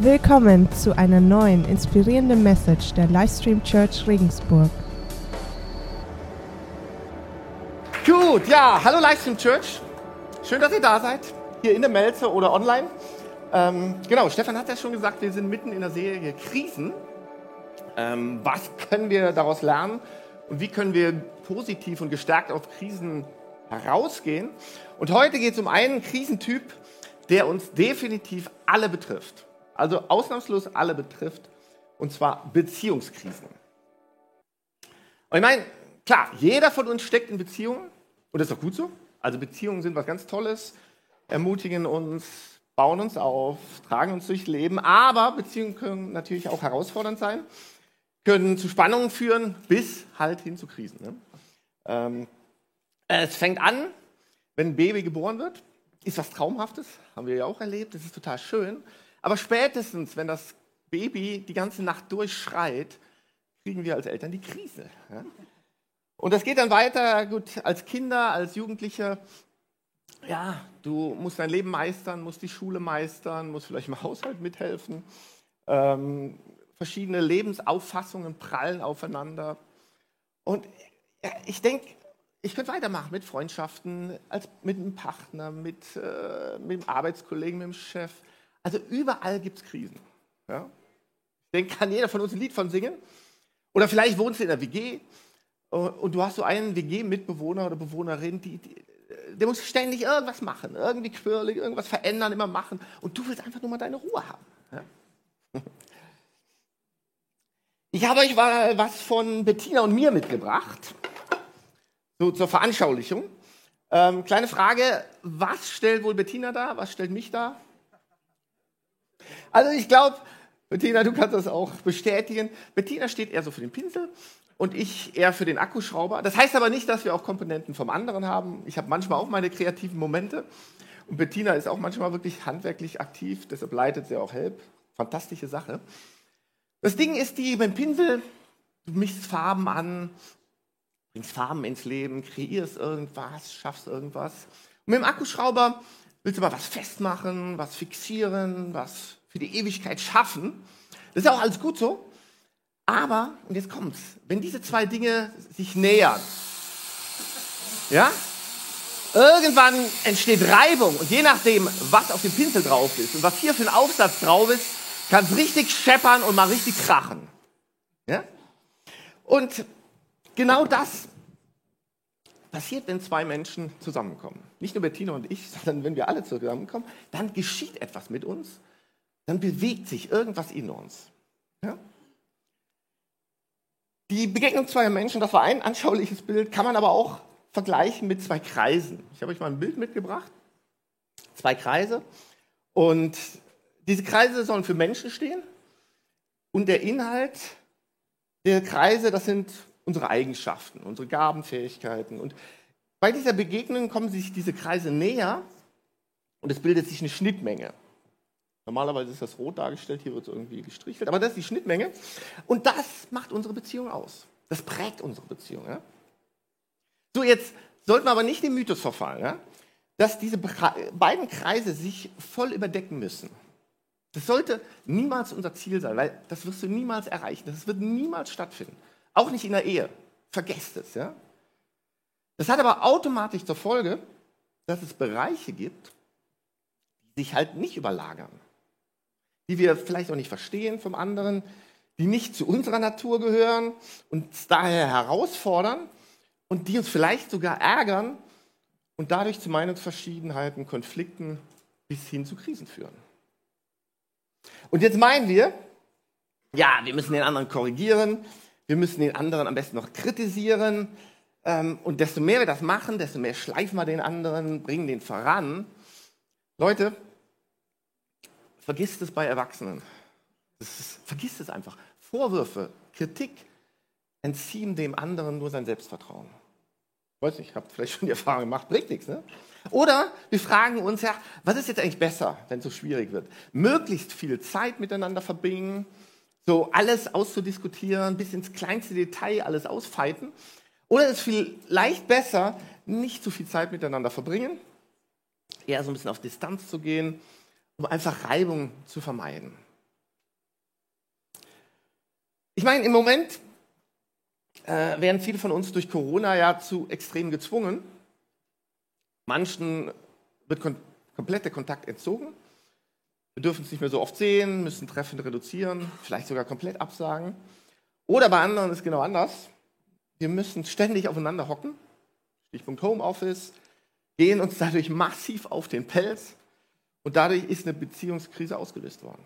Willkommen zu einer neuen inspirierenden Message der Livestream Church Regensburg. Gut, ja, hallo Livestream Church. Schön, dass ihr da seid, hier in der Melze oder online. Ähm, genau, Stefan hat ja schon gesagt, wir sind mitten in der Serie Krisen. Ähm, was können wir daraus lernen und wie können wir positiv und gestärkt auf Krisen herausgehen? Und heute geht es um einen Krisentyp, der uns definitiv alle betrifft also ausnahmslos alle betrifft, und zwar Beziehungskrisen. Und ich meine, klar, jeder von uns steckt in Beziehungen und das ist auch gut so. Also Beziehungen sind was ganz Tolles, ermutigen uns, bauen uns auf, tragen uns durchs Leben, aber Beziehungen können natürlich auch herausfordernd sein, können zu Spannungen führen, bis halt hin zu Krisen. Ne? Ähm, es fängt an, wenn ein Baby geboren wird, ist was Traumhaftes, haben wir ja auch erlebt, das ist total schön. Aber spätestens, wenn das Baby die ganze Nacht durchschreit, kriegen wir als Eltern die Krise. Und das geht dann weiter, gut, als Kinder, als Jugendliche. Ja, du musst dein Leben meistern, musst die Schule meistern, musst vielleicht im Haushalt mithelfen. Ähm, verschiedene Lebensauffassungen prallen aufeinander. Und ja, ich denke, ich könnte weitermachen mit Freundschaften, als, mit einem Partner, mit, äh, mit dem Arbeitskollegen, mit dem Chef. Also überall gibt es Krisen. Ja? Ich kann jeder von uns ein Lied von singen. Oder vielleicht wohnst du in der WG und du hast so einen WG-Mitbewohner oder Bewohnerin, die, die, der muss ständig irgendwas machen, irgendwie quirlig, irgendwas verändern, immer machen. Und du willst einfach nur mal deine Ruhe haben. Ja? Ich habe euch mal was von Bettina und mir mitgebracht, so zur Veranschaulichung. Ähm, kleine Frage, was stellt wohl Bettina da, was stellt mich da? Also ich glaube, Bettina, du kannst das auch bestätigen. Bettina steht eher so für den Pinsel und ich eher für den Akkuschrauber. Das heißt aber nicht, dass wir auch Komponenten vom anderen haben. Ich habe manchmal auch meine kreativen Momente. Und Bettina ist auch manchmal wirklich handwerklich aktiv, deshalb leitet sie auch Help. Fantastische Sache. Das Ding ist die, beim Pinsel, du mischst Farben an, bringst Farben ins Leben, kreierst irgendwas, schaffst irgendwas. Und mit dem Akkuschrauber willst du mal was festmachen, was fixieren, was für die Ewigkeit schaffen. Das ist auch alles gut so. Aber, und jetzt kommt's, wenn diese zwei Dinge sich nähern, ja, irgendwann entsteht Reibung und je nachdem, was auf dem Pinsel drauf ist und was hier für ein Aufsatz drauf ist, kann es richtig scheppern und mal richtig krachen. Ja? Und genau das passiert, wenn zwei Menschen zusammenkommen. Nicht nur Bettina und ich, sondern wenn wir alle zusammenkommen, dann geschieht etwas mit uns dann bewegt sich irgendwas in uns. Ja? Die Begegnung zweier Menschen, das war ein anschauliches Bild, kann man aber auch vergleichen mit zwei Kreisen. Ich habe euch mal ein Bild mitgebracht. Zwei Kreise. Und diese Kreise sollen für Menschen stehen. Und der Inhalt der Kreise, das sind unsere Eigenschaften, unsere Gabenfähigkeiten. Und bei dieser Begegnung kommen sich diese Kreise näher und es bildet sich eine Schnittmenge. Normalerweise ist das rot dargestellt, hier wird es irgendwie gestrichelt, aber das ist die Schnittmenge. Und das macht unsere Beziehung aus. Das prägt unsere Beziehung. Ja? So, jetzt sollten wir aber nicht dem Mythos verfallen, ja? dass diese beiden Kreise sich voll überdecken müssen. Das sollte niemals unser Ziel sein, weil das wirst du niemals erreichen. Das wird niemals stattfinden. Auch nicht in der Ehe. Vergesst es. Ja? Das hat aber automatisch zur Folge, dass es Bereiche gibt, die sich halt nicht überlagern die wir vielleicht auch nicht verstehen vom anderen, die nicht zu unserer Natur gehören uns daher herausfordern und die uns vielleicht sogar ärgern und dadurch zu Meinungsverschiedenheiten, Konflikten bis hin zu Krisen führen. Und jetzt meinen wir, ja, wir müssen den anderen korrigieren, wir müssen den anderen am besten noch kritisieren. Ähm, und desto mehr wir das machen, desto mehr schleifen wir den anderen, bringen den voran. Leute, Vergisst es bei Erwachsenen. Ist, vergisst es einfach. Vorwürfe, Kritik entziehen dem anderen nur sein Selbstvertrauen. Ich weiß nicht, ich habe vielleicht schon die Erfahrung gemacht, bringt nichts. Ne? Oder wir fragen uns ja, was ist jetzt eigentlich besser, wenn es so schwierig wird? Möglichst viel Zeit miteinander verbringen, so alles auszudiskutieren, bis ins kleinste Detail alles ausfeiten. Oder ist vielleicht besser, nicht zu viel Zeit miteinander verbringen, eher so ein bisschen auf Distanz zu gehen um einfach Reibung zu vermeiden. meine, im Moment äh, werden viele von uns durch Corona ja zu extrem gezwungen. Manchen wird kon komplett der Kontakt entzogen. Wir dürfen es nicht mehr so oft sehen, müssen Treffen reduzieren, vielleicht sogar komplett absagen. Oder bei anderen ist genau anders. Wir müssen ständig aufeinander hocken. Stichpunkt Homeoffice, gehen uns dadurch massiv auf den Pelz und dadurch ist eine Beziehungskrise ausgelöst worden.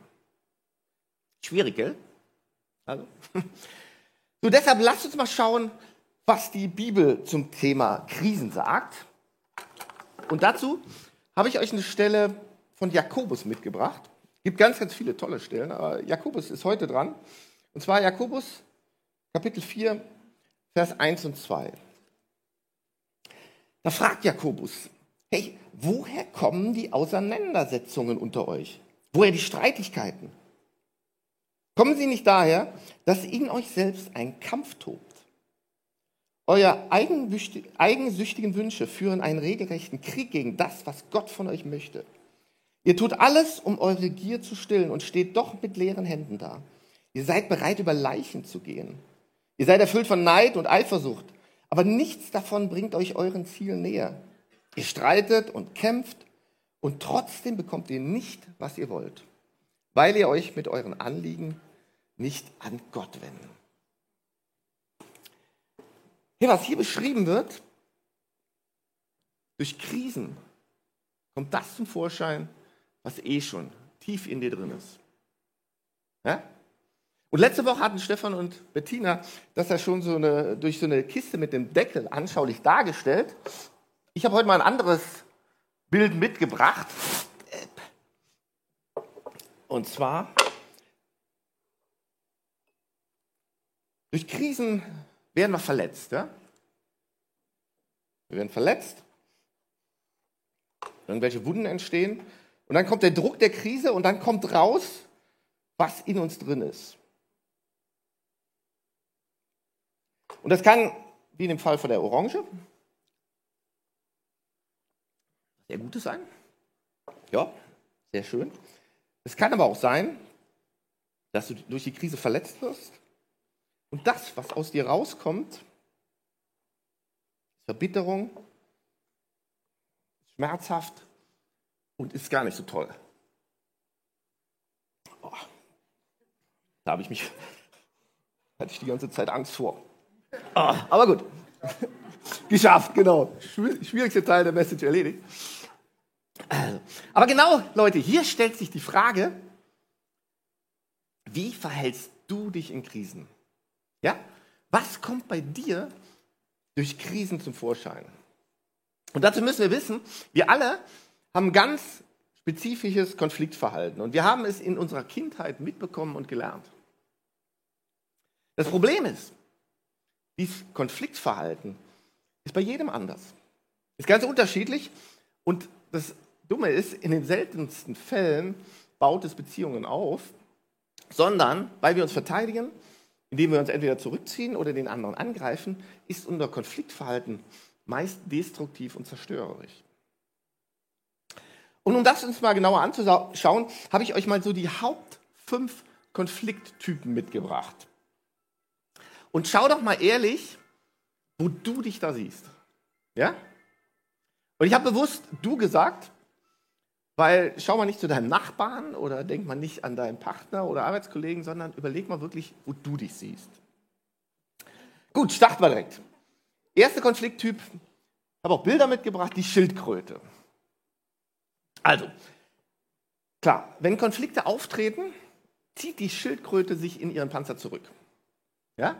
Schwierig, gell? Also. So, deshalb lasst uns mal schauen, was die Bibel zum Thema Krisen sagt. Und dazu habe ich euch eine Stelle von Jakobus mitgebracht. Es gibt ganz, ganz viele tolle Stellen, aber Jakobus ist heute dran. Und zwar Jakobus Kapitel 4, Vers 1 und 2. Da fragt Jakobus, hey, woher kommen die Auseinandersetzungen unter euch? Woher die Streitigkeiten? Kommen sie nicht daher, dass in euch selbst ein Kampf tobt? Eure eigensüchtigen Wünsche führen einen regelrechten Krieg gegen das, was Gott von euch möchte. Ihr tut alles, um eure Gier zu stillen und steht doch mit leeren Händen da. Ihr seid bereit, über Leichen zu gehen. Ihr seid erfüllt von Neid und Eifersucht, aber nichts davon bringt euch euren Zielen näher. Ihr streitet und kämpft und trotzdem bekommt ihr nicht, was ihr wollt weil ihr euch mit euren Anliegen nicht an Gott wenden. Hier, was hier beschrieben wird, durch Krisen kommt das zum Vorschein, was eh schon tief in dir drin ist. Ja? Und letzte Woche hatten Stefan und Bettina das ja schon so eine, durch so eine Kiste mit dem Deckel anschaulich dargestellt. Ich habe heute mal ein anderes Bild mitgebracht. Und zwar, durch Krisen werden wir verletzt. Ja? Wir werden verletzt, irgendwelche Wunden entstehen und dann kommt der Druck der Krise und dann kommt raus, was in uns drin ist. Und das kann, wie in dem Fall von der Orange, sehr Gutes sein. Ja, sehr schön. Es kann aber auch sein, dass du durch die Krise verletzt wirst und das, was aus dir rauskommt, ist Verbitterung, schmerzhaft und ist gar nicht so toll. Oh, da habe ich mich, hatte ich die ganze Zeit Angst vor. Oh, aber gut, geschafft, genau. Schwierigste Teil der Message erledigt. Aber genau, Leute, hier stellt sich die Frage, wie verhältst du dich in Krisen? Ja? Was kommt bei dir durch Krisen zum Vorschein? Und dazu müssen wir wissen, wir alle haben ganz spezifisches Konfliktverhalten und wir haben es in unserer Kindheit mitbekommen und gelernt. Das Problem ist, dieses Konfliktverhalten ist bei jedem anders. Ist ganz unterschiedlich und das Dumme ist, in den seltensten Fällen baut es Beziehungen auf, sondern weil wir uns verteidigen, indem wir uns entweder zurückziehen oder den anderen angreifen, ist unser Konfliktverhalten meist destruktiv und zerstörerisch. Und um das uns mal genauer anzuschauen, habe ich euch mal so die Haupt fünf Konflikttypen mitgebracht. Und schau doch mal ehrlich, wo du dich da siehst. Ja? Und ich habe bewusst du gesagt, weil schau mal nicht zu deinem Nachbarn oder denk mal nicht an deinen Partner oder Arbeitskollegen, sondern überleg mal wirklich, wo du dich siehst. Gut, starten wir direkt. Erster Konflikttyp, habe auch Bilder mitgebracht, die Schildkröte. Also, klar, wenn Konflikte auftreten, zieht die Schildkröte sich in ihren Panzer zurück. Ja?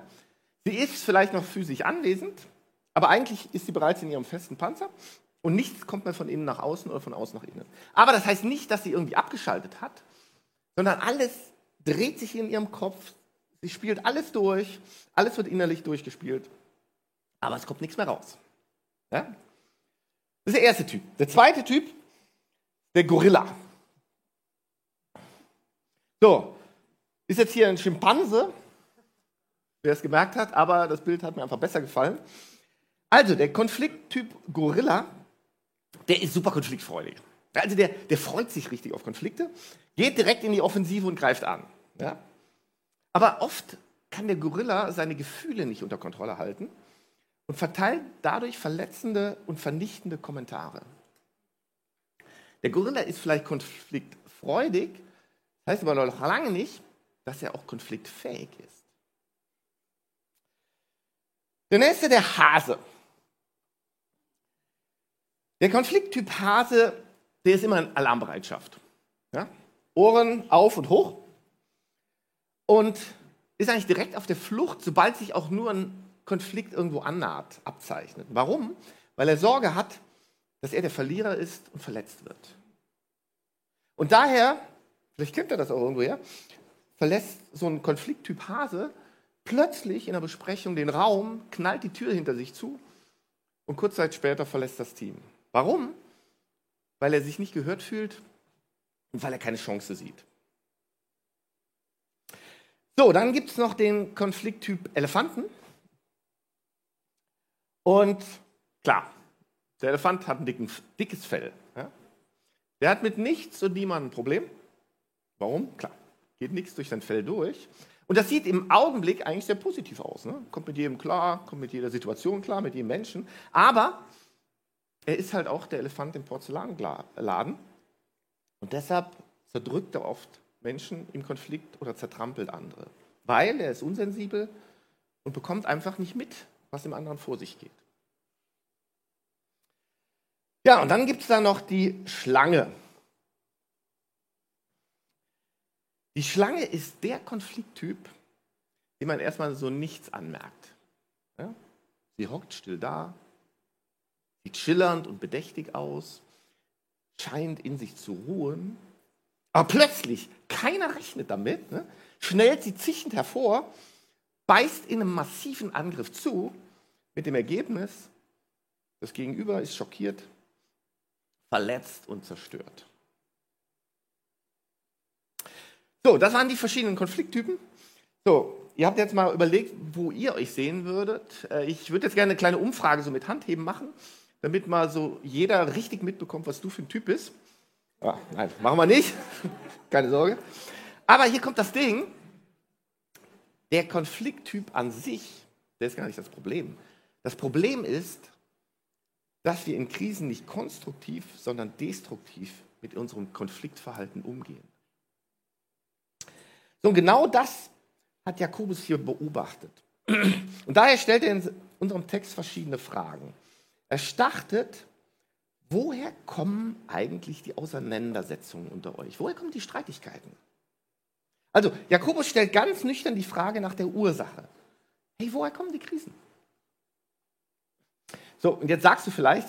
Sie ist vielleicht noch physisch anwesend, aber eigentlich ist sie bereits in ihrem festen Panzer und nichts kommt mehr von innen nach außen oder von außen nach innen. Aber das heißt nicht, dass sie irgendwie abgeschaltet hat, sondern alles dreht sich in ihrem Kopf. Sie spielt alles durch, alles wird innerlich durchgespielt, aber es kommt nichts mehr raus. Ja? Das ist der erste Typ. Der zweite Typ, der Gorilla. So, ist jetzt hier ein Schimpanse, wer es gemerkt hat, aber das Bild hat mir einfach besser gefallen. Also, der Konflikttyp Gorilla der ist super konfliktfreudig. Also der, der freut sich richtig auf Konflikte, geht direkt in die Offensive und greift an. Ja? Aber oft kann der Gorilla seine Gefühle nicht unter Kontrolle halten und verteilt dadurch verletzende und vernichtende Kommentare. Der Gorilla ist vielleicht konfliktfreudig, heißt aber noch lange nicht, dass er auch konfliktfähig ist. Der nächste, der Hase. Der Konflikttyp Hase, der ist immer in Alarmbereitschaft. Ja? Ohren auf und hoch und ist eigentlich direkt auf der Flucht, sobald sich auch nur ein Konflikt irgendwo annaht, abzeichnet. Warum? Weil er Sorge hat, dass er der Verlierer ist und verletzt wird. Und daher, vielleicht kennt er das auch irgendwoher, verlässt so ein Konflikttyp Hase plötzlich in der Besprechung den Raum, knallt die Tür hinter sich zu und kurz Zeit später verlässt das Team. Warum? Weil er sich nicht gehört fühlt und weil er keine Chance sieht. So, dann gibt es noch den Konflikttyp Elefanten. Und klar, der Elefant hat ein dicken, dickes Fell. Ja? Der hat mit nichts und niemandem ein Problem. Warum? Klar, geht nichts durch sein Fell durch. Und das sieht im Augenblick eigentlich sehr positiv aus. Ne? Kommt mit jedem klar, kommt mit jeder Situation klar, mit jedem Menschen. Aber er ist halt auch der Elefant im Porzellanladen. Und deshalb zerdrückt er oft Menschen im Konflikt oder zertrampelt andere. Weil er ist unsensibel und bekommt einfach nicht mit, was im anderen vor sich geht. Ja, und dann gibt es da noch die Schlange. Die Schlange ist der Konflikttyp, dem man erstmal so nichts anmerkt. Ja? Sie hockt still da, sieht schillernd und bedächtig aus, scheint in sich zu ruhen. Aber plötzlich, keiner rechnet damit, ne? schnellt sie zischend hervor, beißt in einem massiven Angriff zu, mit dem Ergebnis, das Gegenüber ist schockiert, verletzt und zerstört. So, das waren die verschiedenen Konflikttypen. So, ihr habt jetzt mal überlegt, wo ihr euch sehen würdet. Äh, ich würde jetzt gerne eine kleine Umfrage so mit Handheben machen, damit mal so jeder richtig mitbekommt, was du für ein Typ bist. Ah, nein, machen wir nicht. Keine Sorge. Aber hier kommt das Ding. Der Konflikttyp an sich, der ist gar nicht das Problem. Das Problem ist, dass wir in Krisen nicht konstruktiv, sondern destruktiv mit unserem Konfliktverhalten umgehen. So, und genau das hat Jakobus hier beobachtet. Und daher stellt er in unserem Text verschiedene Fragen. Er startet, woher kommen eigentlich die Auseinandersetzungen unter euch? Woher kommen die Streitigkeiten? Also, Jakobus stellt ganz nüchtern die Frage nach der Ursache. Hey, woher kommen die Krisen? So, und jetzt sagst du vielleicht,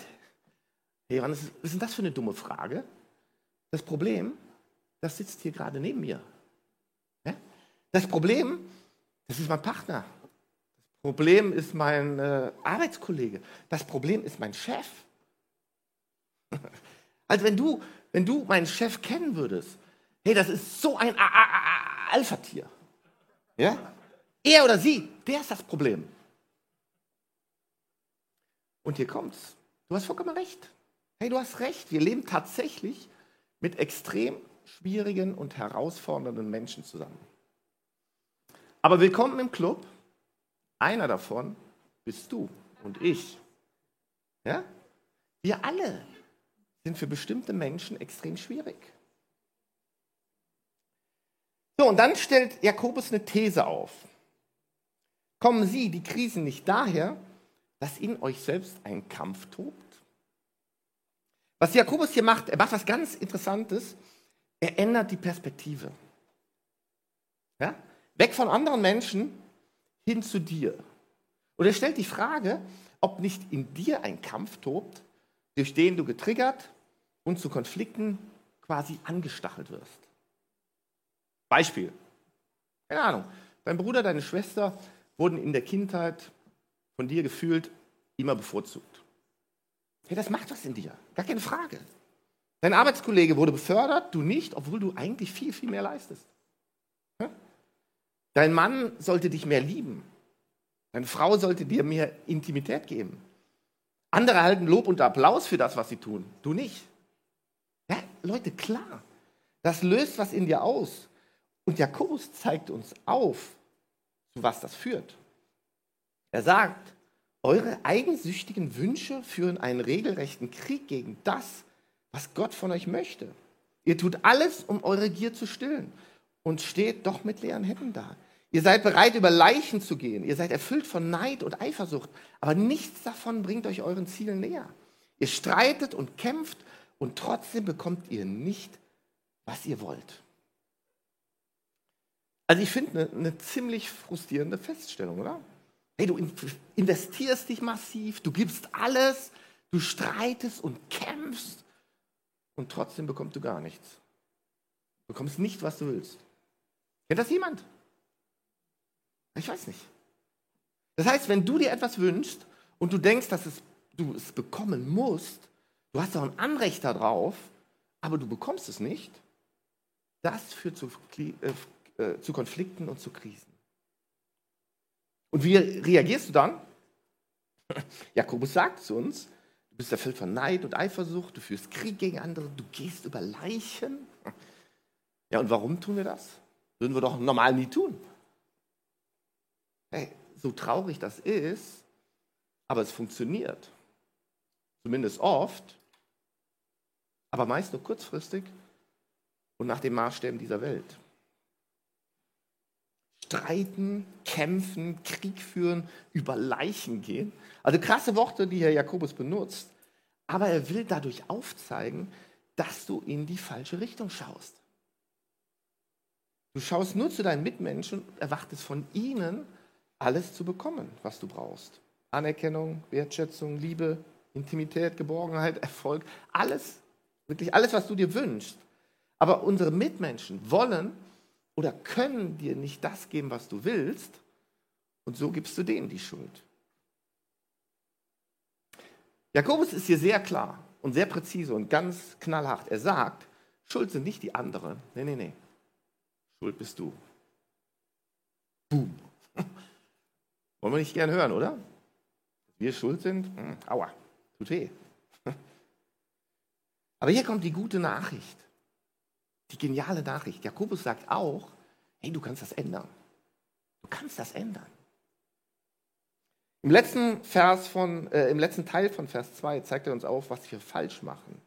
hey, was ist denn das für eine dumme Frage? Das Problem, das sitzt hier gerade neben mir. Das Problem, das ist mein Partner. Problem ist mein äh, Arbeitskollege. Das Problem ist mein Chef. Also wenn du, wenn du meinen Chef kennen würdest, hey, das ist so ein Alpha-Tier. Ja? Er oder sie, der ist das Problem. Und hier kommt's. Du hast vollkommen recht. Hey, du hast recht. Wir leben tatsächlich mit extrem schwierigen und herausfordernden Menschen zusammen. Aber willkommen im Club. Einer davon bist du und ich. Ja? Wir alle sind für bestimmte Menschen extrem schwierig. So, und dann stellt Jakobus eine These auf. Kommen Sie, die Krisen, nicht daher, dass in euch selbst ein Kampf tobt? Was Jakobus hier macht, er macht was ganz Interessantes. Er ändert die Perspektive. Ja? Weg von anderen Menschen hin zu dir. Und er stellt die Frage, ob nicht in dir ein Kampf tobt, durch den du getriggert und zu Konflikten quasi angestachelt wirst. Beispiel. Keine Ahnung. Dein Bruder, deine Schwester wurden in der Kindheit von dir gefühlt immer bevorzugt. Hey, das macht was in dir. Gar keine Frage. Dein Arbeitskollege wurde befördert, du nicht, obwohl du eigentlich viel, viel mehr leistest. Dein Mann sollte dich mehr lieben. Deine Frau sollte dir mehr Intimität geben. Andere erhalten Lob und Applaus für das, was sie tun. Du nicht. Ja, Leute, klar. Das löst was in dir aus. Und Jakobus zeigt uns auf, zu was das führt. Er sagt, eure eigensüchtigen Wünsche führen einen regelrechten Krieg gegen das, was Gott von euch möchte. Ihr tut alles, um eure Gier zu stillen und steht doch mit leeren Händen da. Ihr seid bereit, über Leichen zu gehen. Ihr seid erfüllt von Neid und Eifersucht. Aber nichts davon bringt euch euren Zielen näher. Ihr streitet und kämpft und trotzdem bekommt ihr nicht, was ihr wollt. Also ich finde eine, eine ziemlich frustrierende Feststellung, oder? Hey, du investierst dich massiv, du gibst alles, du streitest und kämpfst und trotzdem bekommst du gar nichts. Du bekommst nicht, was du willst. Kennt das jemand? Ich weiß nicht. Das heißt, wenn du dir etwas wünschst und du denkst, dass es, du es bekommen musst, du hast auch ein Anrecht darauf, aber du bekommst es nicht, das führt zu, äh, äh, zu Konflikten und zu Krisen. Und wie reagierst du dann? Jakobus sagt zu uns, du bist erfüllt von Neid und Eifersucht, du führst Krieg gegen andere, du gehst über Leichen. Ja, und warum tun wir das? Würden wir doch normal nie tun. Hey, so traurig das ist, aber es funktioniert. Zumindest oft, aber meist nur kurzfristig und nach den Maßstäben dieser Welt. Streiten, kämpfen, Krieg führen, über Leichen gehen. Also krasse Worte, die Herr Jakobus benutzt. Aber er will dadurch aufzeigen, dass du in die falsche Richtung schaust. Du schaust nur zu deinen Mitmenschen und erwartest von ihnen, alles zu bekommen, was du brauchst. Anerkennung, Wertschätzung, Liebe, Intimität, Geborgenheit, Erfolg, alles, wirklich alles, was du dir wünschst. Aber unsere Mitmenschen wollen oder können dir nicht das geben, was du willst, und so gibst du denen die Schuld. Jakobus ist hier sehr klar und sehr präzise und ganz knallhart. Er sagt, Schuld sind nicht die anderen. Nee, nee, nee. Schuld bist du. Boom. Wollen wir nicht gern hören, oder? Wir schuld sind? Hm, aua, tut weh. Aber hier kommt die gute Nachricht. Die geniale Nachricht. Jakobus sagt auch, hey, du kannst das ändern. Du kannst das ändern. Im letzten, Vers von, äh, Im letzten Teil von Vers 2 zeigt er uns auf, was wir falsch machen.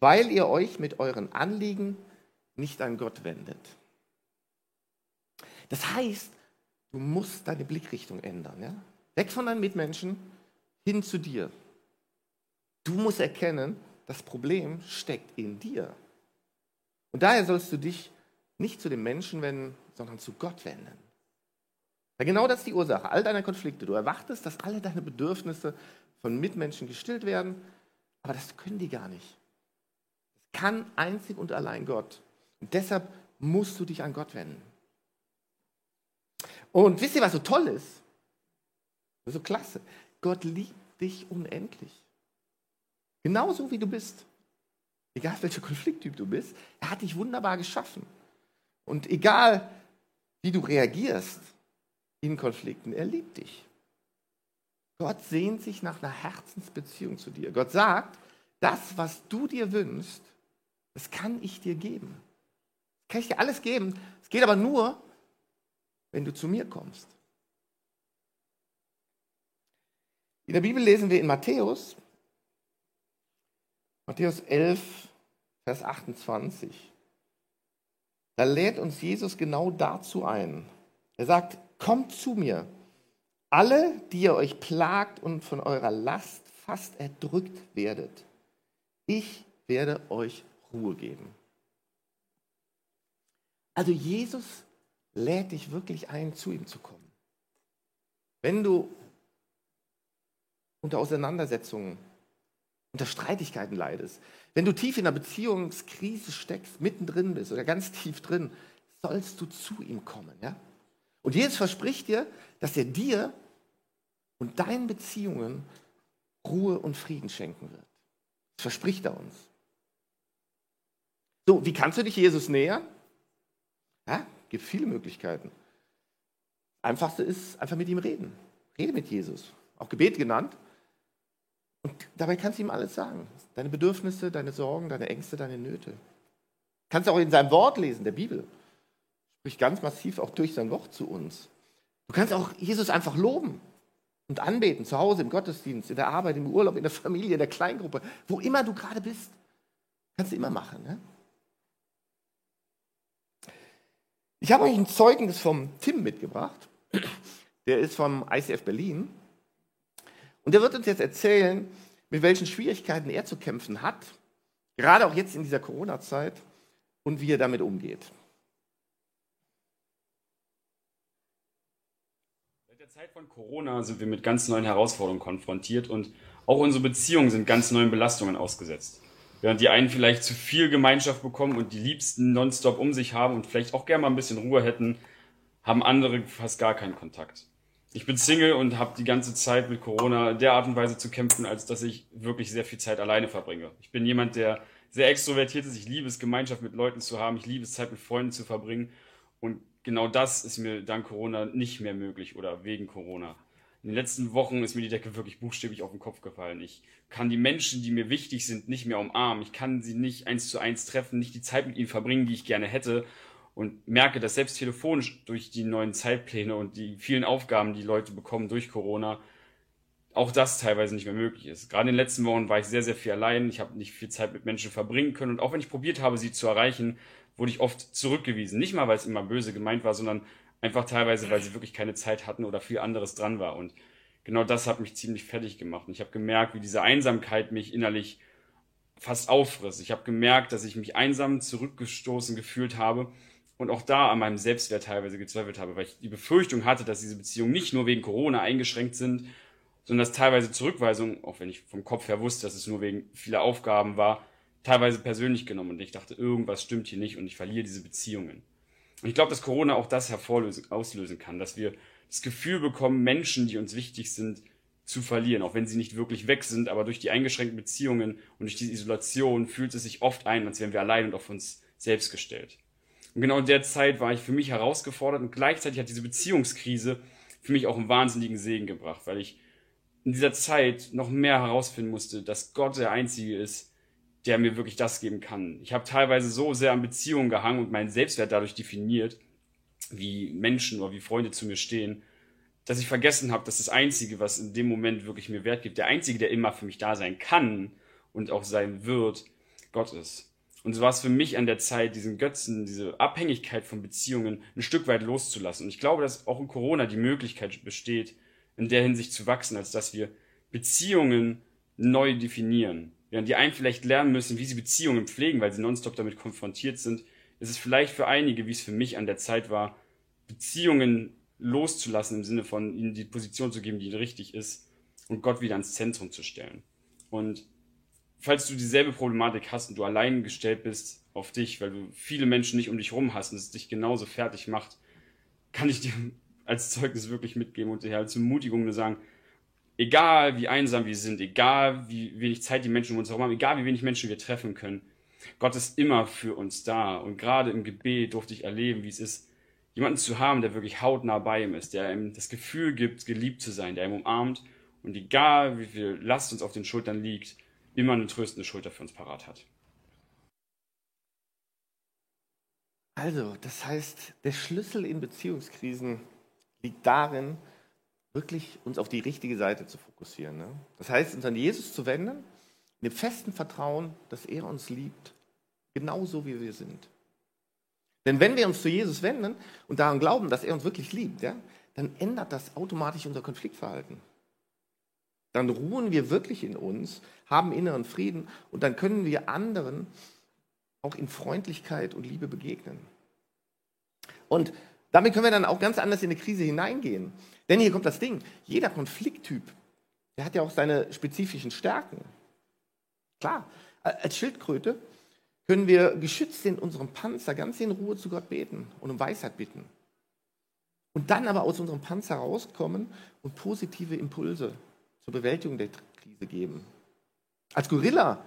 Weil ihr euch mit euren Anliegen nicht an Gott wendet. Das heißt, Du musst deine Blickrichtung ändern. Ja? Weg von deinen Mitmenschen hin zu dir. Du musst erkennen, das Problem steckt in dir. Und daher sollst du dich nicht zu den Menschen wenden, sondern zu Gott wenden. Ja, genau das ist die Ursache all deiner Konflikte. Du erwartest, dass alle deine Bedürfnisse von Mitmenschen gestillt werden, aber das können die gar nicht. Das kann einzig und allein Gott. Und deshalb musst du dich an Gott wenden. Und wisst ihr, was so toll ist? So klasse. Gott liebt dich unendlich. Genauso wie du bist. Egal welcher Konflikttyp du bist, er hat dich wunderbar geschaffen. Und egal wie du reagierst in Konflikten, er liebt dich. Gott sehnt sich nach einer Herzensbeziehung zu dir. Gott sagt, das, was du dir wünschst, das kann ich dir geben. Das kann ich dir alles geben. Es geht aber nur, wenn du zu mir kommst. In der Bibel lesen wir in Matthäus, Matthäus 11, Vers 28. Da lädt uns Jesus genau dazu ein. Er sagt, kommt zu mir, alle, die ihr euch plagt und von eurer Last fast erdrückt werdet. Ich werde euch Ruhe geben. Also Jesus lädt dich wirklich ein, zu ihm zu kommen. Wenn du unter Auseinandersetzungen, unter Streitigkeiten leidest, wenn du tief in einer Beziehungskrise steckst, mittendrin bist oder ganz tief drin, sollst du zu ihm kommen. Ja? Und Jesus verspricht dir, dass er dir und deinen Beziehungen Ruhe und Frieden schenken wird. Das verspricht er uns. So, wie kannst du dich Jesus nähern? Ja? Gibt viele Möglichkeiten. Einfachste ist einfach mit ihm reden. Rede mit Jesus. Auch Gebet genannt. Und dabei kannst du ihm alles sagen. Deine Bedürfnisse, deine Sorgen, deine Ängste, deine Nöte. Kannst du auch in seinem Wort lesen, der Bibel. Spricht ganz massiv auch durch sein Wort zu uns. Du kannst auch Jesus einfach loben und anbeten, zu Hause, im Gottesdienst, in der Arbeit, im Urlaub, in der Familie, in der Kleingruppe, wo immer du gerade bist. Kannst du immer machen. Ne? Ich habe euch ein Zeugnis vom Tim mitgebracht. Der ist vom ICF Berlin. Und der wird uns jetzt erzählen, mit welchen Schwierigkeiten er zu kämpfen hat, gerade auch jetzt in dieser Corona-Zeit, und wie er damit umgeht. Seit der Zeit von Corona sind wir mit ganz neuen Herausforderungen konfrontiert und auch unsere Beziehungen sind ganz neuen Belastungen ausgesetzt. Während die einen vielleicht zu viel Gemeinschaft bekommen und die Liebsten nonstop um sich haben und vielleicht auch gerne mal ein bisschen Ruhe hätten, haben andere fast gar keinen Kontakt. Ich bin Single und habe die ganze Zeit mit Corona der Art und Weise zu kämpfen, als dass ich wirklich sehr viel Zeit alleine verbringe. Ich bin jemand, der sehr extrovertiert ist. Ich liebe es, Gemeinschaft mit Leuten zu haben. Ich liebe es, Zeit mit Freunden zu verbringen. Und genau das ist mir dank Corona nicht mehr möglich oder wegen Corona. In den letzten Wochen ist mir die Decke wirklich buchstäblich auf den Kopf gefallen. Ich kann die Menschen, die mir wichtig sind, nicht mehr umarmen. Ich kann sie nicht eins zu eins treffen, nicht die Zeit mit ihnen verbringen, die ich gerne hätte und merke, dass selbst telefonisch durch die neuen Zeitpläne und die vielen Aufgaben, die Leute bekommen durch Corona, auch das teilweise nicht mehr möglich ist. Gerade in den letzten Wochen war ich sehr, sehr viel allein. Ich habe nicht viel Zeit mit Menschen verbringen können. Und auch wenn ich probiert habe, sie zu erreichen, wurde ich oft zurückgewiesen. Nicht mal, weil es immer böse gemeint war, sondern einfach teilweise, weil sie wirklich keine Zeit hatten oder viel anderes dran war. Und genau das hat mich ziemlich fertig gemacht. Und ich habe gemerkt, wie diese Einsamkeit mich innerlich fast auffrisst. Ich habe gemerkt, dass ich mich einsam zurückgestoßen gefühlt habe und auch da an meinem Selbstwert teilweise gezweifelt habe, weil ich die Befürchtung hatte, dass diese Beziehungen nicht nur wegen Corona eingeschränkt sind, sondern dass teilweise Zurückweisungen, auch wenn ich vom Kopf her wusste, dass es nur wegen vieler Aufgaben war, teilweise persönlich genommen und ich dachte, irgendwas stimmt hier nicht und ich verliere diese Beziehungen. Ich glaube, dass Corona auch das hervorlösen, auslösen kann, dass wir das Gefühl bekommen, Menschen, die uns wichtig sind, zu verlieren, auch wenn sie nicht wirklich weg sind, aber durch die eingeschränkten Beziehungen und durch diese Isolation fühlt es sich oft ein, als wären wir allein und auf uns selbst gestellt. Und genau in der Zeit war ich für mich herausgefordert und gleichzeitig hat diese Beziehungskrise für mich auch einen wahnsinnigen Segen gebracht, weil ich in dieser Zeit noch mehr herausfinden musste, dass Gott der Einzige ist, der mir wirklich das geben kann. Ich habe teilweise so sehr an Beziehungen gehangen und meinen Selbstwert dadurch definiert, wie Menschen oder wie Freunde zu mir stehen, dass ich vergessen habe, dass das Einzige, was in dem Moment wirklich mir Wert gibt, der Einzige, der immer für mich da sein kann und auch sein wird, Gott ist. Und so war es für mich an der Zeit, diesen Götzen, diese Abhängigkeit von Beziehungen ein Stück weit loszulassen. Und ich glaube, dass auch in Corona die Möglichkeit besteht, in der Hinsicht zu wachsen, als dass wir Beziehungen neu definieren. Während die einen vielleicht lernen müssen, wie sie Beziehungen pflegen, weil sie nonstop damit konfrontiert sind, ist es vielleicht für einige, wie es für mich an der Zeit war, Beziehungen loszulassen im Sinne von ihnen die Position zu geben, die richtig ist und Gott wieder ans Zentrum zu stellen. Und falls du dieselbe Problematik hast und du allein gestellt bist auf dich, weil du viele Menschen nicht um dich rum hast und es dich genauso fertig macht, kann ich dir als Zeugnis wirklich mitgeben und dir als Ermutigung nur sagen, egal wie einsam wir sind, egal wie wenig Zeit die Menschen um uns herum haben, egal wie wenig Menschen wir treffen können, Gott ist immer für uns da. Und gerade im Gebet durfte ich erleben, wie es ist, jemanden zu haben, der wirklich hautnah bei ihm ist, der ihm das Gefühl gibt, geliebt zu sein, der ihm umarmt und egal wie viel Last uns auf den Schultern liegt, immer eine tröstende Schulter für uns parat hat. Also, das heißt, der Schlüssel in Beziehungskrisen liegt darin, wirklich uns auf die richtige Seite zu fokussieren. Ne? Das heißt, uns an Jesus zu wenden, in dem festen Vertrauen, dass er uns liebt, genauso wie wir sind. Denn wenn wir uns zu Jesus wenden und daran glauben, dass er uns wirklich liebt, ja, dann ändert das automatisch unser Konfliktverhalten. Dann ruhen wir wirklich in uns, haben inneren Frieden und dann können wir anderen auch in Freundlichkeit und Liebe begegnen. Und damit können wir dann auch ganz anders in eine Krise hineingehen. Denn hier kommt das Ding, jeder Konflikttyp, der hat ja auch seine spezifischen Stärken. Klar, als Schildkröte können wir geschützt in unserem Panzer ganz in Ruhe zu Gott beten und um Weisheit bitten. Und dann aber aus unserem Panzer rauskommen und positive Impulse zur Bewältigung der Krise geben. Als Gorilla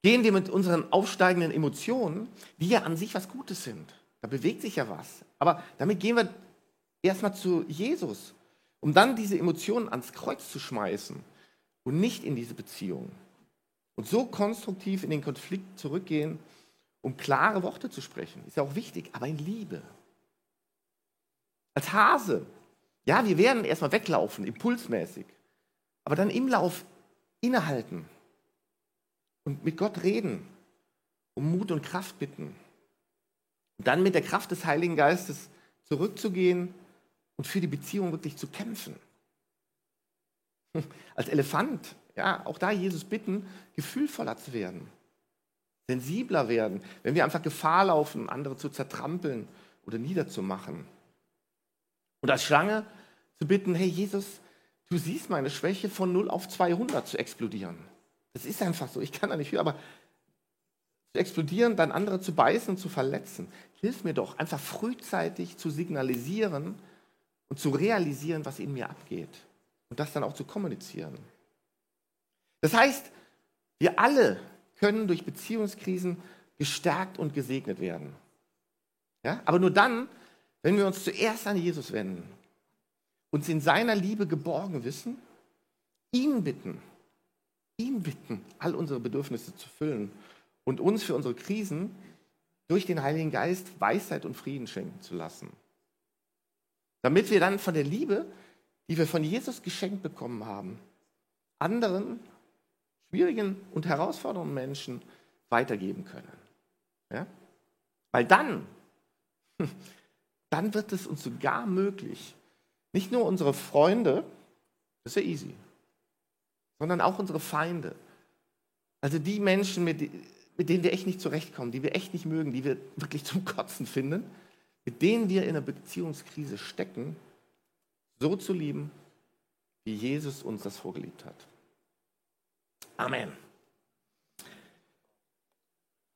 gehen wir mit unseren aufsteigenden Emotionen, die ja an sich was Gutes sind. Da bewegt sich ja was. Aber damit gehen wir erstmal zu Jesus, um dann diese Emotionen ans Kreuz zu schmeißen und nicht in diese Beziehung. Und so konstruktiv in den Konflikt zurückgehen, um klare Worte zu sprechen. Ist ja auch wichtig, aber in Liebe. Als Hase Ja, wir werden erstmal weglaufen, impulsmäßig. Aber dann im Lauf innehalten und mit Gott reden, um Mut und Kraft bitten. Und dann mit der Kraft des Heiligen Geistes zurückzugehen und für die Beziehung wirklich zu kämpfen. Als Elefant, ja, auch da Jesus bitten, gefühlvoller zu werden, sensibler werden, wenn wir einfach Gefahr laufen, andere zu zertrampeln oder niederzumachen. Und als Schlange zu bitten, hey Jesus, du siehst meine Schwäche von 0 auf 200 zu explodieren. Das ist einfach so, ich kann da nicht viel, aber zu explodieren, dann andere zu beißen und zu verletzen. Hilf mir doch, einfach frühzeitig zu signalisieren und zu realisieren, was in mir abgeht. Und das dann auch zu kommunizieren. Das heißt, wir alle können durch Beziehungskrisen gestärkt und gesegnet werden. Ja? Aber nur dann, wenn wir uns zuerst an Jesus wenden, uns in seiner Liebe geborgen wissen, ihn bitten, ihn bitten, all unsere Bedürfnisse zu füllen und uns für unsere Krisen durch den Heiligen Geist Weisheit und Frieden schenken zu lassen. Damit wir dann von der Liebe, die wir von Jesus geschenkt bekommen haben, anderen schwierigen und herausfordernden Menschen weitergeben können. Ja? Weil dann, dann wird es uns sogar möglich, nicht nur unsere Freunde, das ist ja easy, sondern auch unsere Feinde, also die Menschen, mit, mit denen wir echt nicht zurechtkommen, die wir echt nicht mögen, die wir wirklich zum Kotzen finden, mit denen wir in einer Beziehungskrise stecken, so zu lieben, wie Jesus uns das vorgelebt hat. Amen.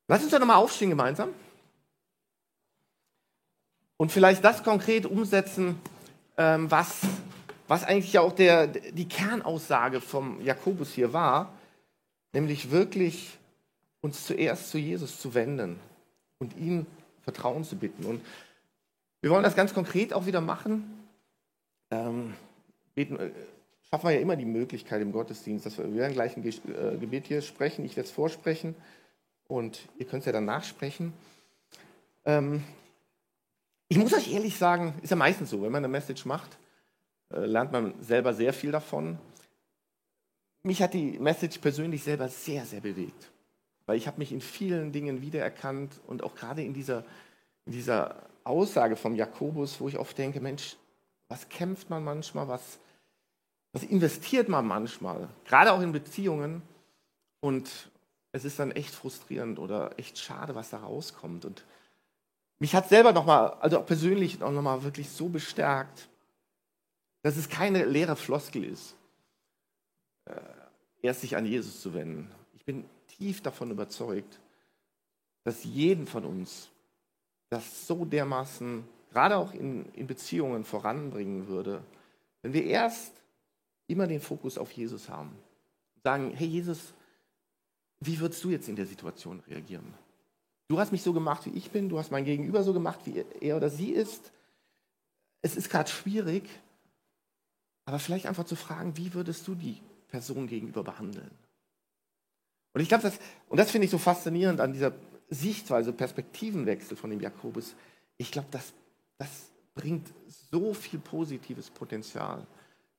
Lass uns doch nochmal aufstehen gemeinsam und vielleicht das konkret umsetzen, ähm, was, was eigentlich ja auch der, die Kernaussage vom Jakobus hier war, nämlich wirklich uns zuerst zu Jesus zu wenden und ihn Vertrauen zu bitten. Und wir wollen das ganz konkret auch wieder machen. Ähm, beten, äh, schaffen wir ja immer die Möglichkeit im Gottesdienst, dass wir, wir werden gleich ein äh, Gebet hier sprechen. Ich werde es vorsprechen und ihr könnt es ja dann nachsprechen. Ähm, ich muss euch ehrlich sagen, ist ja meistens so, wenn man eine Message macht, äh, lernt man selber sehr viel davon. Mich hat die Message persönlich selber sehr, sehr bewegt. Weil ich habe mich in vielen Dingen wiedererkannt und auch gerade in dieser, in dieser Aussage vom Jakobus, wo ich oft denke, Mensch, was kämpft man manchmal, was, was investiert man manchmal, gerade auch in Beziehungen und es ist dann echt frustrierend oder echt schade, was da rauskommt. Und mich hat selber nochmal, also auch persönlich auch nochmal wirklich so bestärkt, dass es keine leere Floskel ist, äh, erst sich an Jesus zu wenden. Ich bin tief davon überzeugt, dass jeden von uns das so dermaßen, gerade auch in, in Beziehungen voranbringen würde, wenn wir erst immer den Fokus auf Jesus haben. Sagen, hey Jesus, wie würdest du jetzt in der Situation reagieren? Du hast mich so gemacht, wie ich bin, du hast mein Gegenüber so gemacht, wie er oder sie ist. Es ist gerade schwierig, aber vielleicht einfach zu fragen, wie würdest du die Person gegenüber behandeln? Und ich glaube, das, das finde ich so faszinierend an dieser Sichtweise, Perspektivenwechsel von dem Jakobus. Ich glaube, das, das bringt so viel positives Potenzial,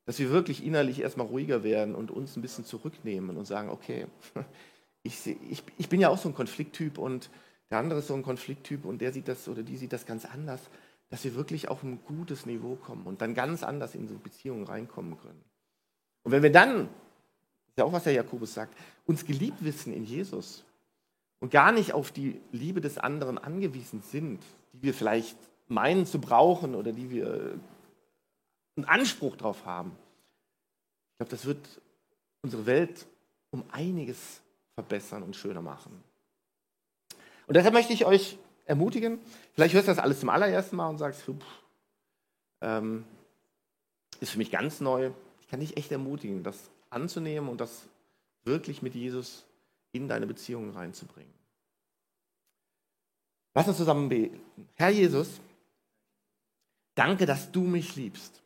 dass wir wirklich innerlich erstmal ruhiger werden und uns ein bisschen zurücknehmen und sagen, okay, ich, ich, ich bin ja auch so ein Konflikttyp und der andere ist so ein Konflikttyp und der sieht das oder die sieht das ganz anders, dass wir wirklich auf ein gutes Niveau kommen und dann ganz anders in so Beziehungen reinkommen können. Und wenn wir dann ist ja auch, was der Jakobus sagt, uns geliebt wissen in Jesus und gar nicht auf die Liebe des anderen angewiesen sind, die wir vielleicht meinen zu brauchen oder die wir einen Anspruch drauf haben. Ich glaube, das wird unsere Welt um einiges verbessern und schöner machen. Und deshalb möchte ich euch ermutigen, vielleicht hörst du das alles zum allerersten Mal und sagst, pff, ähm, ist für mich ganz neu. Ich kann dich echt ermutigen, das anzunehmen und das wirklich mit Jesus in deine Beziehungen reinzubringen. Lass uns zusammen beten. Herr Jesus, danke, dass du mich liebst.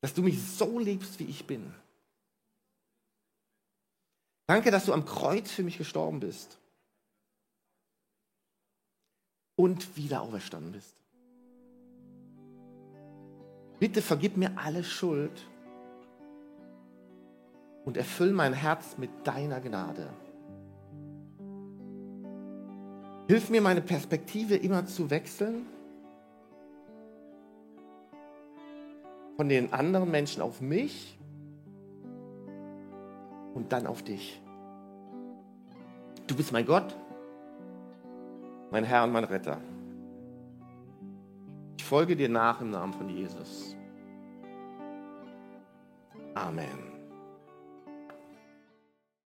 Dass du mich so liebst, wie ich bin. Danke, dass du am Kreuz für mich gestorben bist und wieder auferstanden bist. Bitte vergib mir alle Schuld und erfüll mein Herz mit deiner Gnade. Hilf mir, meine Perspektive immer zu wechseln. Von den anderen Menschen auf mich und dann auf dich. Du bist mein Gott, mein Herr und mein Retter. Ich folge dir nach im Namen von Jesus. Amen.